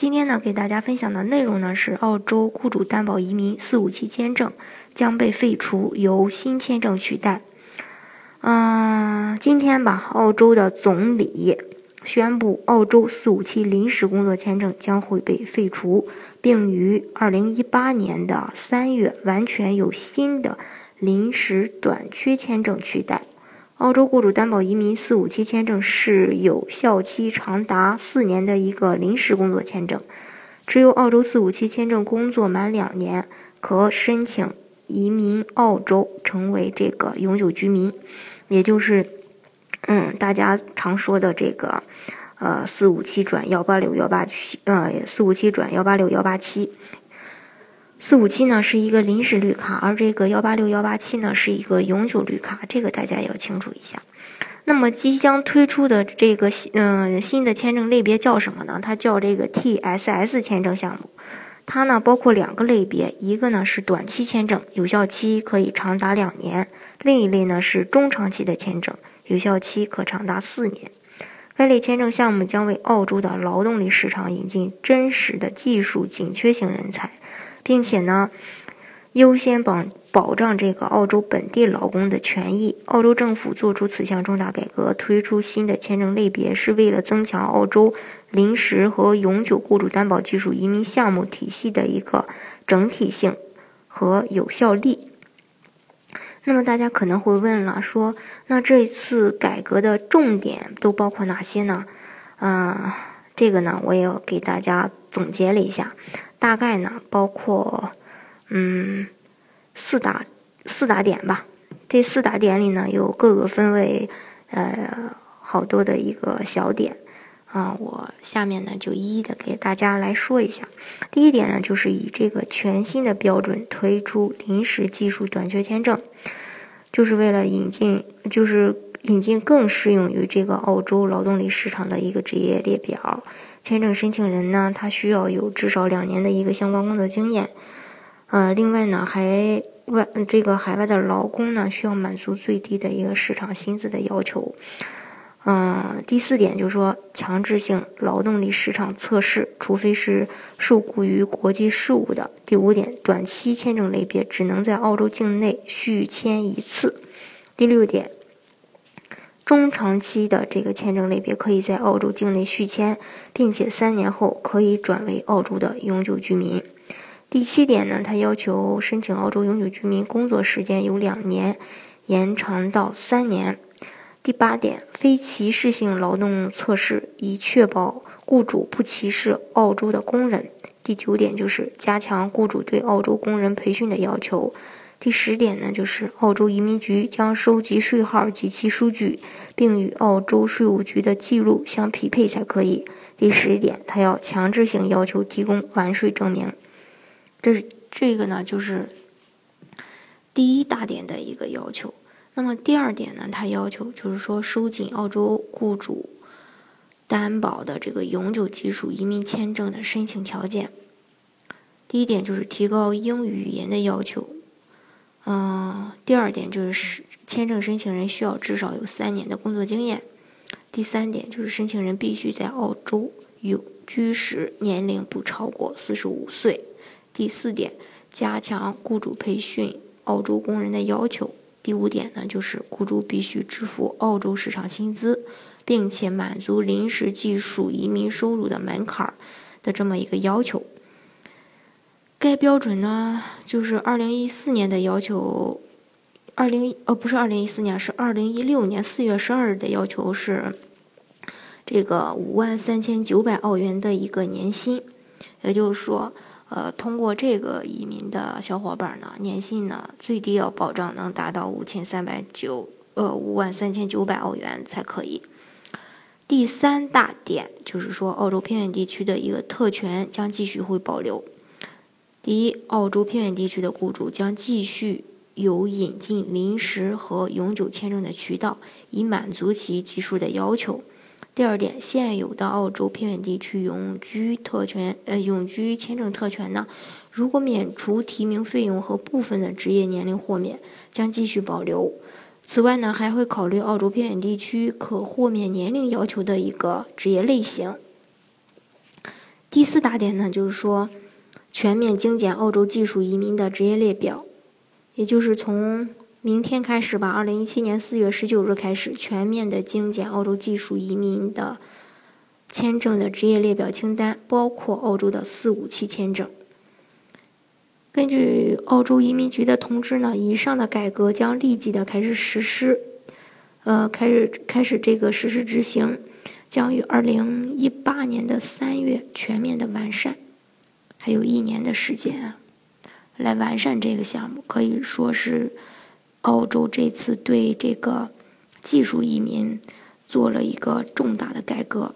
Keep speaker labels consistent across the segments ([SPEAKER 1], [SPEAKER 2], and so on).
[SPEAKER 1] 今天呢，给大家分享的内容呢是澳洲雇主担保移民四五七签证将被废除，由新签证取代。嗯，今天吧，澳洲的总理宣布，澳洲四五七临时工作签证将会被废除，并于二零一八年的三月完全由新的临时短缺签证取代。澳洲雇主担保移民四五七签证是有效期长达四年的一个临时工作签证，只有澳洲四五七签证工作满两年，可申请移民澳洲，成为这个永久居民，也就是，嗯，大家常说的这个，呃，四五七转幺八六幺八七，呃，四五七转幺八六幺八七。四五七呢是一个临时绿卡，而这个幺八六幺八七呢是一个永久绿卡，这个大家要清楚一下。那么即将推出的这个新嗯新的签证类别叫什么呢？它叫这个 TSS 签证项目。它呢包括两个类别，一个呢是短期签证，有效期可以长达两年；另一类呢是中长期的签证，有效期可长达四年。该类签证项目将为澳洲的劳动力市场引进真实的技术紧缺型人才。并且呢，优先保保障这个澳洲本地劳工的权益。澳洲政府做出此项重大改革，推出新的签证类别，是为了增强澳洲临时和永久雇主担保技术移民项目体系的一个整体性和有效力。那么大家可能会问了，说那这一次改革的重点都包括哪些呢？嗯，这个呢，我也给大家总结了一下。大概呢，包括，嗯，四大四大点吧。这四大点里呢，有各个分为，呃，好多的一个小点啊。我下面呢，就一一的给大家来说一下。第一点呢，就是以这个全新的标准推出临时技术短缺签证，就是为了引进，就是引进更适用于这个澳洲劳动力市场的一个职业列表。签证申请人呢，他需要有至少两年的一个相关工作经验，呃，另外呢，还外这个海外的劳工呢，需要满足最低的一个市场薪资的要求。嗯，第四点就是说，强制性劳动力市场测试，除非是受雇于国际事务的。第五点，短期签证类别只能在澳洲境内续签一次。第六点。中长期的这个签证类别可以在澳洲境内续签，并且三年后可以转为澳洲的永久居民。第七点呢，它要求申请澳洲永久居民工作时间由两年延长到三年。第八点，非歧视性劳动测试，以确保雇主不歧视澳洲的工人。第九点就是加强雇主对澳洲工人培训的要求。第十点呢，就是澳洲移民局将收集税号及其数据，并与澳洲税务局的记录相匹配才可以。第十点，他要强制性要求提供完税证明。这是这个呢，就是第一大点的一个要求。那么第二点呢，他要求就是说收紧澳洲雇主担保的这个永久技术移民签证的申请条件。第一点就是提高英语语言的要求。嗯，第二点就是签证申请人需要至少有三年的工作经验。第三点就是申请人必须在澳洲永居时年龄不超过四十五岁。第四点，加强雇主培训澳洲工人的要求。第五点呢，就是雇主必须支付澳洲市场薪资，并且满足临时技术移民收入的门槛儿的这么一个要求。该标准呢，就是二零一四年的要求，二零呃不是二零一四年，是二零一六年四月十二日的要求是这个五万三千九百澳元的一个年薪，也就是说，呃，通过这个移民的小伙伴呢，年薪呢最低要保障能达到五千三百九呃五万三千九百澳元才可以。第三大点就是说，澳洲偏远地区的一个特权将继续会保留。第一，澳洲偏远地区的雇主将继续有引进临时和永久签证的渠道，以满足其技术的要求。第二点，现有的澳洲偏远地区永居特权，呃，永居签证特权呢，如果免除提名费用和部分的职业年龄豁免，将继续保留。此外呢，还会考虑澳洲偏远地区可豁免年龄要求的一个职业类型。第四大点呢，就是说全面精简澳洲技术移民的职业列表，也就是从。明天开始吧，二零一七年四月十九日开始，全面的精简澳洲技术移民的签证的职业列表清单，包括澳洲的四五七签证。根据澳洲移民局的通知呢，以上的改革将立即的开始实施，呃，开始开始这个实施执行，将于二零一八年的三月全面的完善，还有一年的时间啊，来完善这个项目，可以说是。澳洲这次对这个技术移民做了一个重大的改革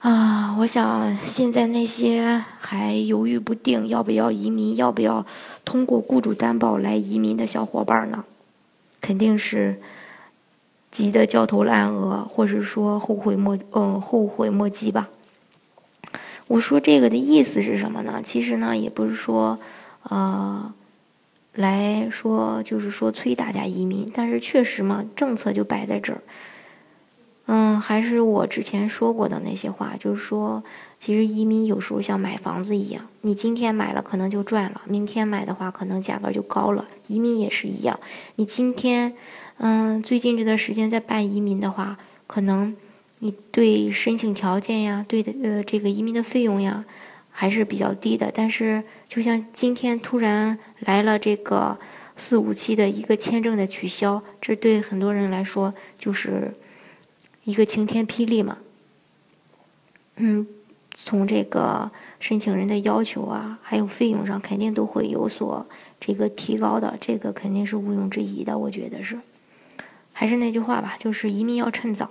[SPEAKER 1] 啊！我想现在那些还犹豫不定要不要移民、要不要通过雇主担保来移民的小伙伴呢，肯定是急得焦头烂额，或是说后悔莫嗯后悔莫及吧。我说这个的意思是什么呢？其实呢，也不是说呃。来说就是说催大家移民，但是确实嘛，政策就摆在这儿。嗯，还是我之前说过的那些话，就是说，其实移民有时候像买房子一样，你今天买了可能就赚了，明天买的话可能价格就高了。移民也是一样，你今天，嗯，最近这段时间在办移民的话，可能你对申请条件呀，对的呃这个移民的费用呀。还是比较低的，但是就像今天突然来了这个四五七的一个签证的取消，这对很多人来说就是一个晴天霹雳嘛。嗯，从这个申请人的要求啊，还有费用上，肯定都会有所这个提高的，这个肯定是毋庸置疑的，我觉得是。还是那句话吧，就是移民要趁早。